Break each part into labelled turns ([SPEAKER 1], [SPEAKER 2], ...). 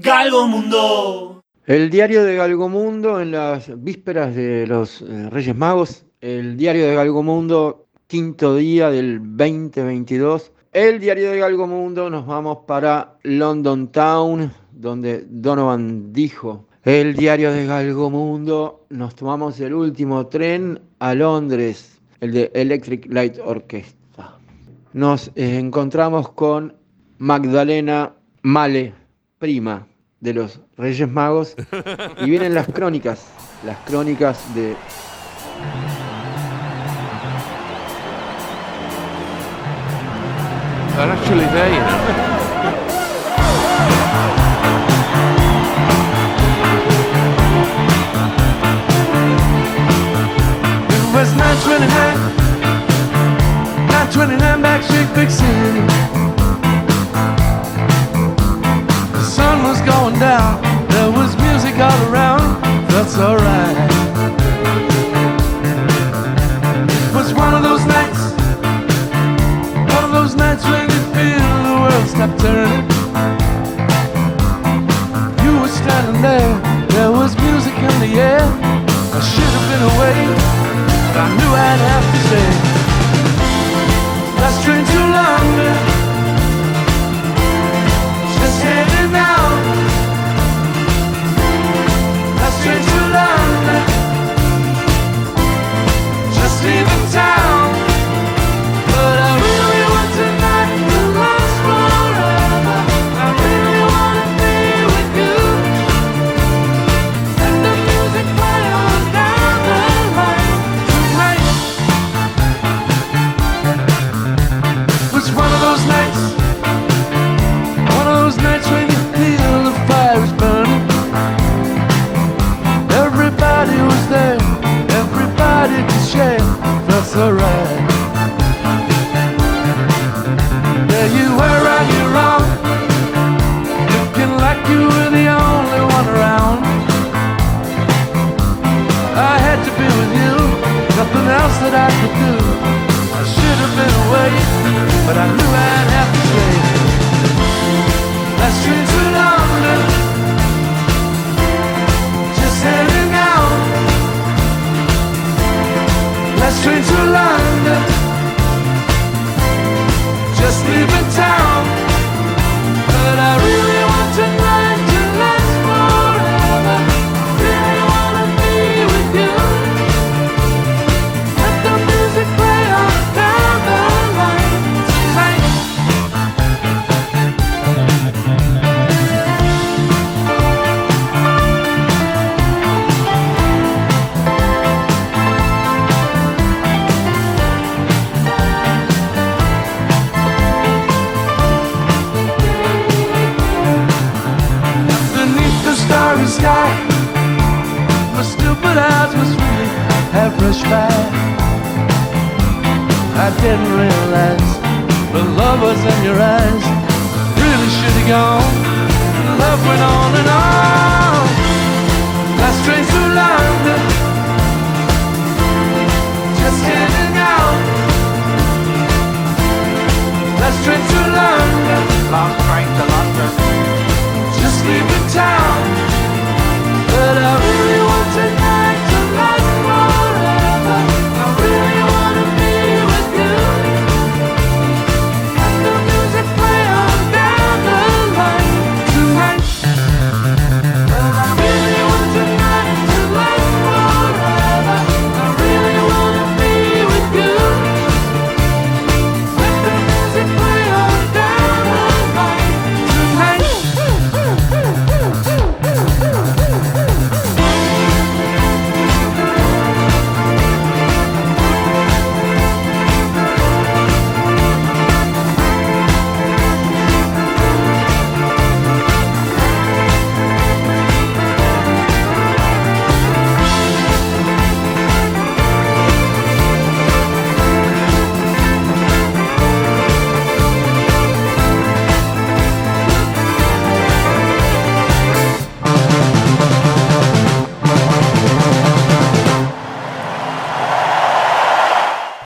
[SPEAKER 1] Galgomundo.
[SPEAKER 2] El diario de Galgomundo en las vísperas de los eh, Reyes Magos, el diario de Galgomundo, quinto día del 2022. El diario de Galgomundo nos vamos para London Town, donde Donovan dijo, el diario de Galgomundo, nos tomamos el último tren a Londres, el de Electric Light Orchestra. Nos encontramos con Magdalena Male, prima de los Reyes Magos. Y vienen las crónicas, las crónicas de...
[SPEAKER 3] Actually there, you know.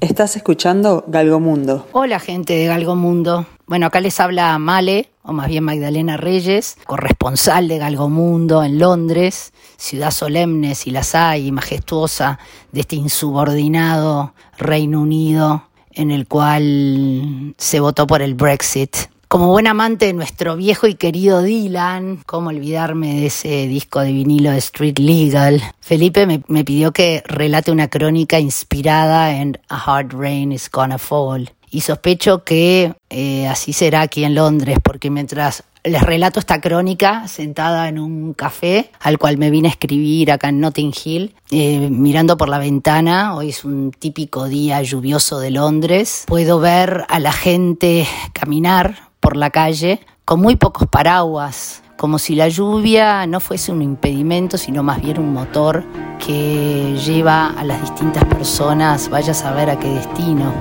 [SPEAKER 4] Estás escuchando Galgomundo.
[SPEAKER 5] Hola gente de Galgomundo.
[SPEAKER 1] Bueno, acá les habla Male, o más bien Magdalena Reyes, corresponsal de Galgomundo en Londres, ciudad solemne, si las hay, y majestuosa de este insubordinado Reino Unido en el cual se votó por el Brexit como buen amante de nuestro viejo y querido Dylan, cómo olvidarme de ese disco de vinilo de Street Legal, Felipe me, pidió que relate una crónica inspirada en A Hard Rain is Gonna Fall. Y sospecho que eh, así será aquí en Londres, porque mientras les relato esta crónica sentada en un café al cual me vine a escribir acá en Notting Hill, eh, mirando por la ventana, hoy es un típico día lluvioso de Londres, puedo ver a la gente caminar por la calle con muy pocos paraguas, como si la lluvia no fuese un impedimento, sino más bien un motor que lleva a las distintas personas, vaya a saber a qué destino.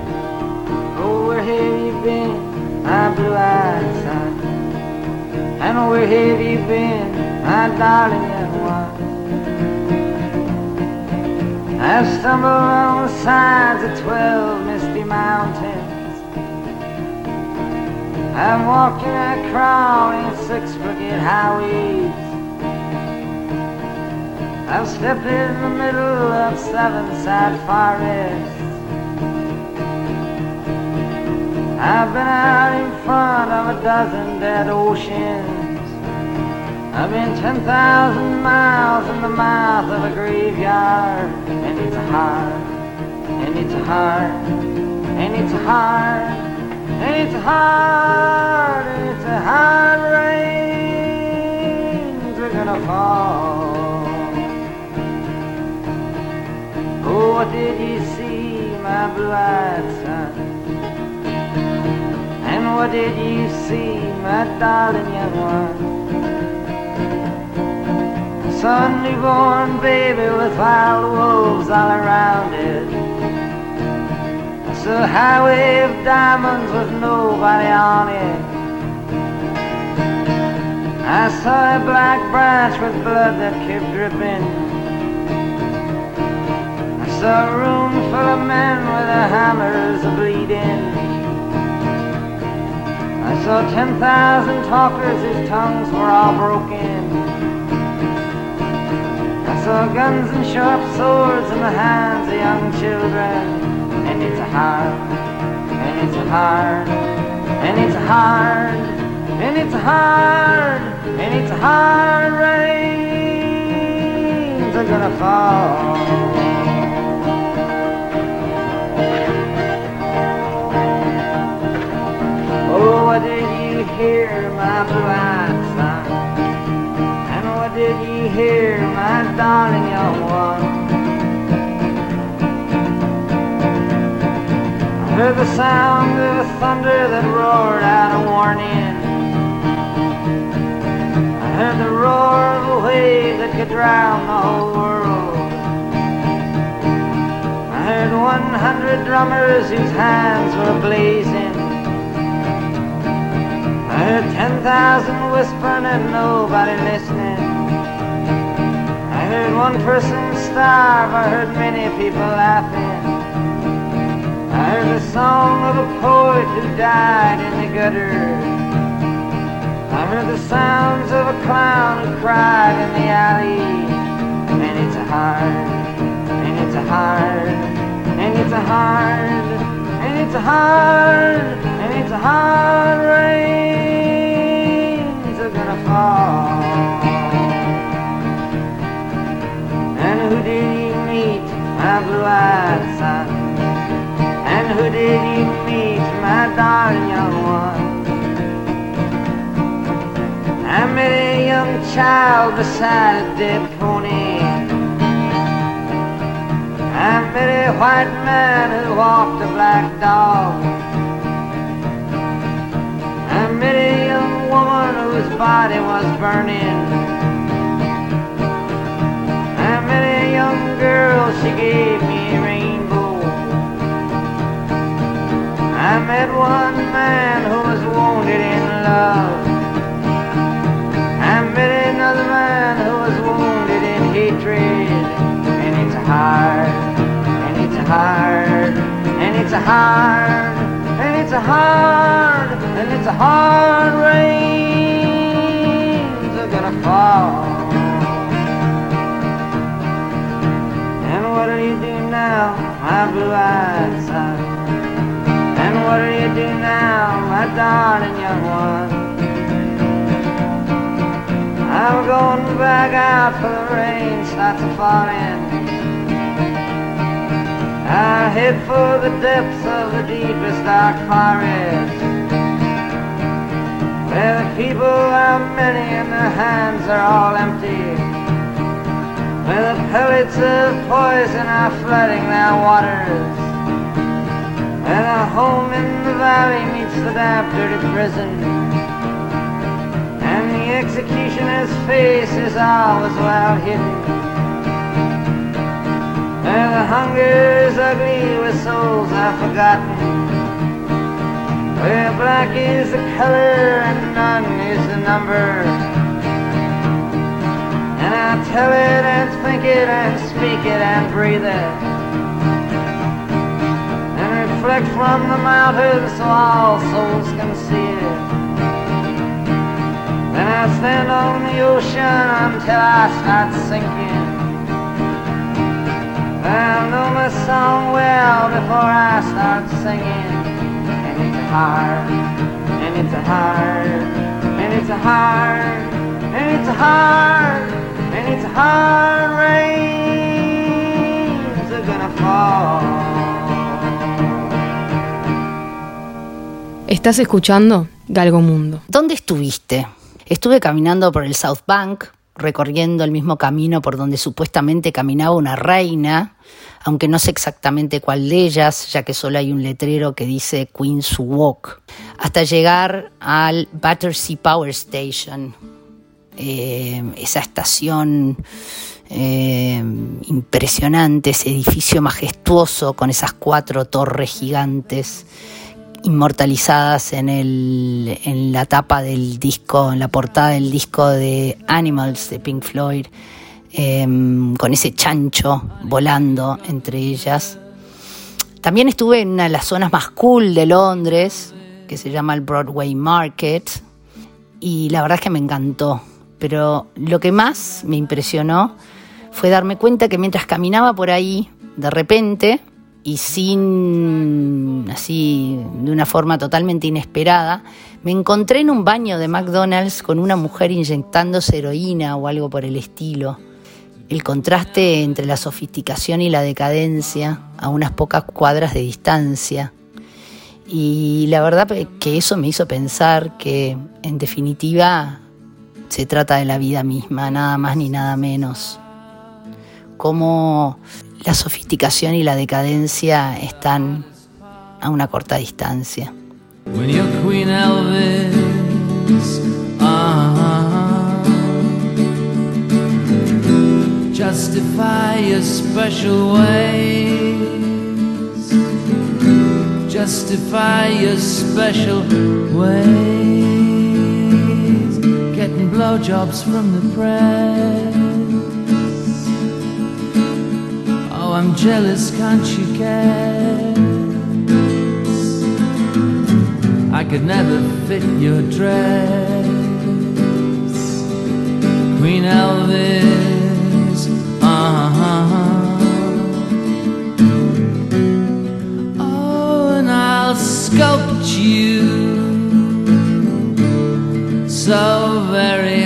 [SPEAKER 4] I'm walking and crawling six crooked highways. I've stepped in the middle of seven sad forests. I've been out in front of a dozen dead oceans. I've been 10,000 miles in the mouth of a graveyard. And it's hard, and it's hard, and it's hard, it's hard, it's a hard rains are gonna fall. Oh, what did you see, my blue-eyed son? And what did you see, my darling young one? Saw a newborn baby with wild wolves all around it. I saw a highway of diamonds with nobody on it. I saw a black branch with blood that kept dripping. I saw a room full of men with their hammers bleeding. I saw 10,000 talkers whose tongues were all broken. I saw guns and sharp swords in the hands of young children. And it's hard, and it's hard, and it's hard, and it's hard, and it's hard rains are gonna fall. Oh, what did you hear, my blue-eyed son? And what did you hear, my darling young one? Heard the sound of a thunder that roared out a warning. I heard the roar of a wave that could drown the whole world. I heard 100 drummers whose hands were blazing. I heard 10,000 whispering and nobody listening. I heard one person starve, I heard many people laughing. I heard the song of a poet who died in the gutter. I heard the sounds of a clown who cried in the alley. And it's a hard, and it's a hard, and it's a hard, and it's a hard, and it's a hard rains are gonna fall. And who did you meet, my blue-eyed son? And who did you meet, my darling young one? I met a young child beside a dead pony. I met a white man who walked a black dog. I met a young woman whose body was burning. Met one man who was wounded in love. I met another man who was wounded in hatred. And it's hard, and it's hard, and it's hard, and it's hard, and it's a hard rains are gonna fall. And what'll you do now, my blue-eyed son? And what'll you do now, my darling young one? I'm going back out for the rain starts to fall in. I head for the depths of the deepest dark forest. Where the people are many and their hands are all empty. Where the pellets of poison are flooding their waters. Where the home in the valley meets the damp, dirty prison. And the executioner's face is always well hidden. Where the hunger is ugly, where souls are forgotten. Where black is the color and none is the number. And I tell it and think it and speak it and breathe it. Reflect from the mountains so all souls can see it. Then I stand on the ocean until I start sinking. Then I know my song well before I start singing. And it's a hard, and it's a hard, and it's a hard, and it's a hard, and it's hard rains are gonna fall.
[SPEAKER 5] Estás escuchando Galgo Mundo.
[SPEAKER 1] ¿Dónde estuviste? Estuve caminando por el South Bank, recorriendo el mismo camino por donde supuestamente caminaba una reina, aunque no sé exactamente cuál de ellas, ya que solo hay un letrero que dice Queen's Walk, hasta llegar al Battersea Power Station, eh, esa estación eh, impresionante, ese edificio majestuoso con esas cuatro torres gigantes inmortalizadas en, el, en la tapa del disco, en la portada del disco de Animals de Pink Floyd, em, con ese chancho volando entre ellas. También estuve en una de las zonas más cool de Londres, que se llama el Broadway Market, y la verdad es que me encantó. Pero lo que más me impresionó fue darme cuenta que mientras caminaba por ahí, de repente, y sin así de una forma totalmente inesperada, me encontré en un baño de McDonald's con una mujer inyectándose heroína o algo por el estilo. El contraste entre la sofisticación y la decadencia a unas pocas cuadras de distancia. Y la verdad que eso me hizo pensar que en definitiva se trata de la vida misma, nada más ni nada menos. Como la sofisticación y la decadencia están a una corta distancia.
[SPEAKER 6] When you're Queen Elvis, uh-huh. justify your special ways, justify your special ways, getting blowjobs from the press. I'm jealous, can't you guess? I could never fit your dress. Queen Elvis, uh-huh. Oh, and I'll sculpt you so very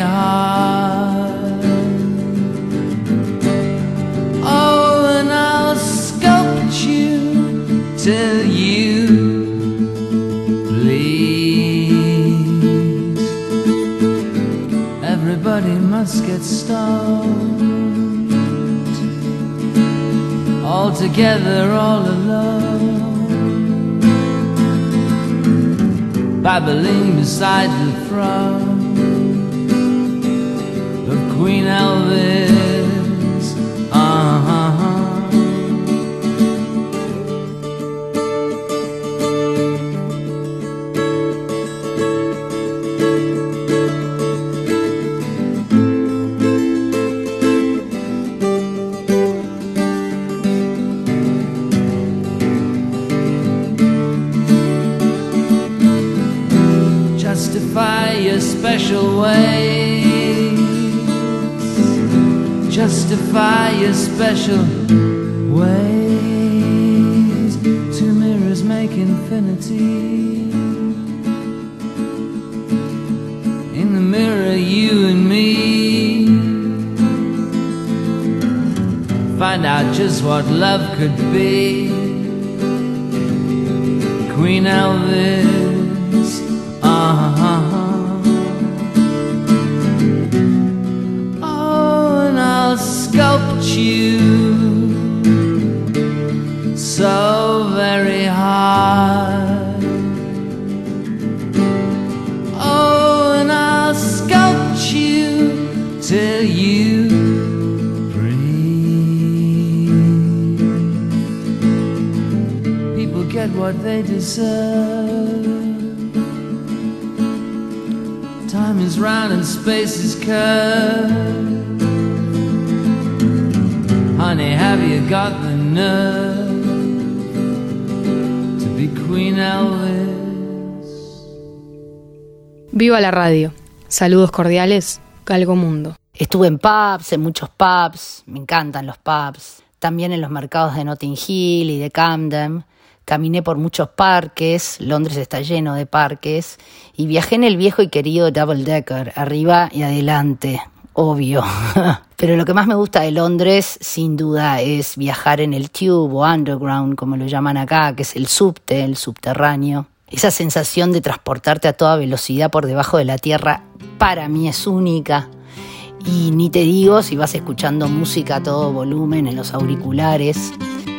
[SPEAKER 6] till you please. Everybody must get stoned. All together, all alone. Babbling beside the throne of Queen Elvis. Justify your special ways. Two mirrors make infinity. In the mirror, you and me. Find out just what love could be. Queen Elvis. What they deserve. Time is round and space is curved. Honey, have you got the nerve to be Queen Elvis?
[SPEAKER 5] Viva la radio. Saludos cordiales, Galgo Mundo.
[SPEAKER 1] Estuve en pubs, en muchos pubs, me encantan los pubs. También en los mercados de Notting Hill y de Camden. Caminé por muchos parques, Londres está lleno de parques, y viajé en el viejo y querido Double Decker, arriba y adelante, obvio. Pero lo que más me gusta de Londres, sin duda, es viajar en el tube o underground, como lo llaman acá, que es el subte, el subterráneo. Esa sensación de transportarte a toda velocidad por debajo de la tierra, para mí es única. Y ni te digo si vas escuchando música a todo volumen en los auriculares.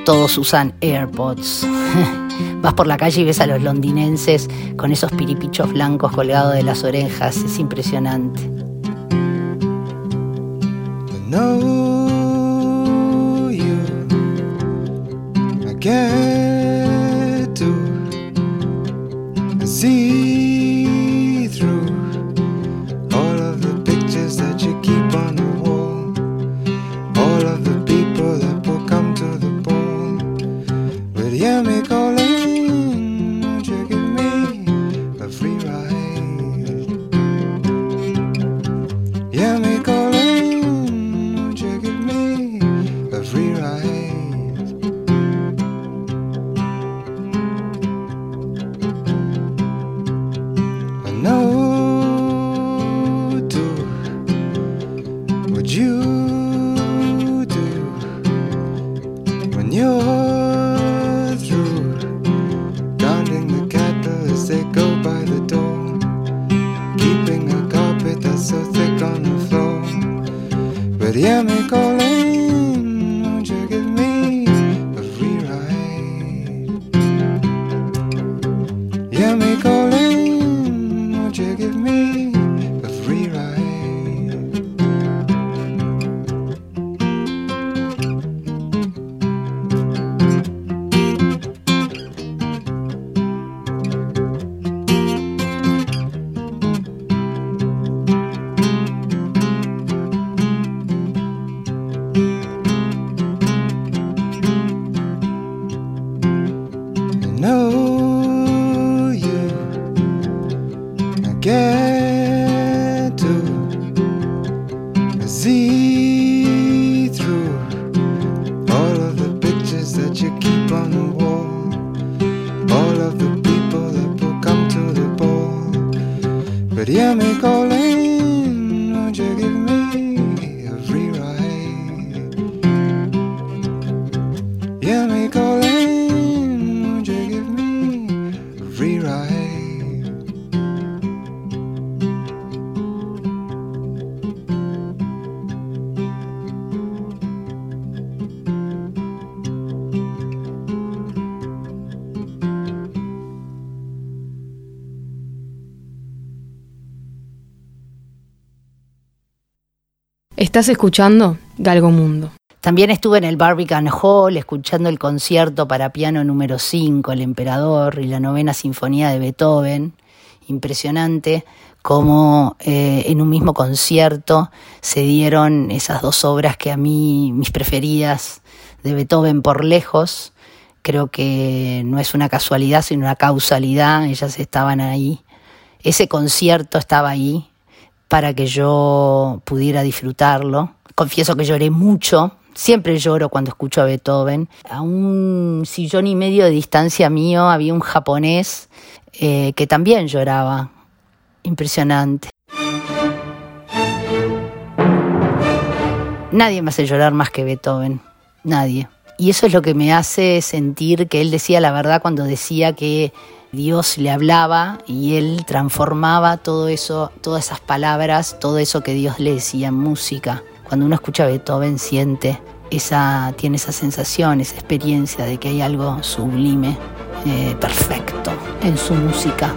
[SPEAKER 1] Todos usan AirPods. Vas por la calle y ves a los londinenses con esos piripichos blancos colgados de las orejas. Es impresionante.
[SPEAKER 7] see Yeah, me go But hear me
[SPEAKER 5] Estás escuchando Galgo Mundo.
[SPEAKER 1] También estuve en el Barbican Hall escuchando el concierto para piano número 5, El Emperador y la novena sinfonía de Beethoven. Impresionante cómo eh, en un mismo concierto se dieron esas dos obras que a mí, mis preferidas de Beethoven por lejos. Creo que no es una casualidad, sino una causalidad. Ellas estaban ahí. Ese concierto estaba ahí para que yo pudiera disfrutarlo. Confieso que lloré mucho, siempre lloro cuando escucho a Beethoven. A un sillón y medio de distancia mío había un japonés eh, que también lloraba. Impresionante. Nadie me hace llorar más que Beethoven, nadie. Y eso es lo que me hace sentir que él decía la verdad cuando decía que Dios le hablaba y él transformaba todo eso, todas esas palabras, todo eso que Dios le decía en música. Cuando uno escucha Beethoven siente esa, tiene esa sensación, esa experiencia de que hay algo sublime, eh, perfecto en su música.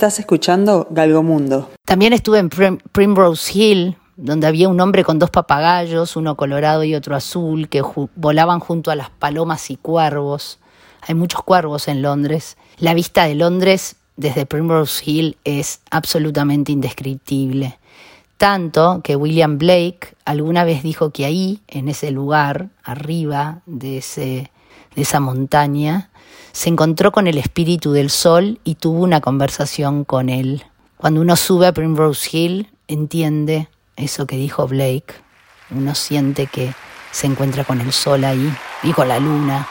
[SPEAKER 8] Estás escuchando Galgomundo.
[SPEAKER 1] También estuve en Prim- Primrose Hill, donde había un hombre con dos papagayos, uno colorado y otro azul, que volaban junto a las palomas y cuervos. Hay muchos cuervos en Londres. La vista de Londres desde Primrose Hill es absolutamente indescriptible. Tanto que William Blake alguna vez dijo que ahí, en ese lugar, arriba de, ese, de esa montaña, se encontró con el espíritu del sol y tuvo una conversación con él. Cuando uno sube a Primrose Hill, entiende eso que dijo Blake. Uno siente que se encuentra con el sol ahí y con la luna.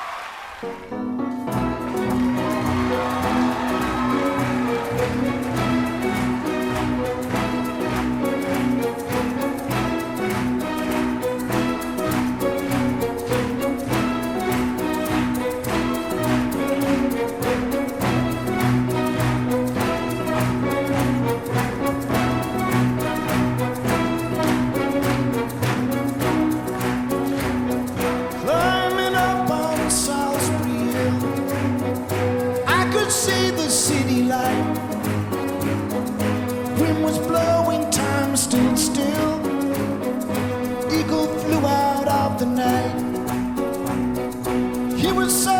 [SPEAKER 9] The night. He was something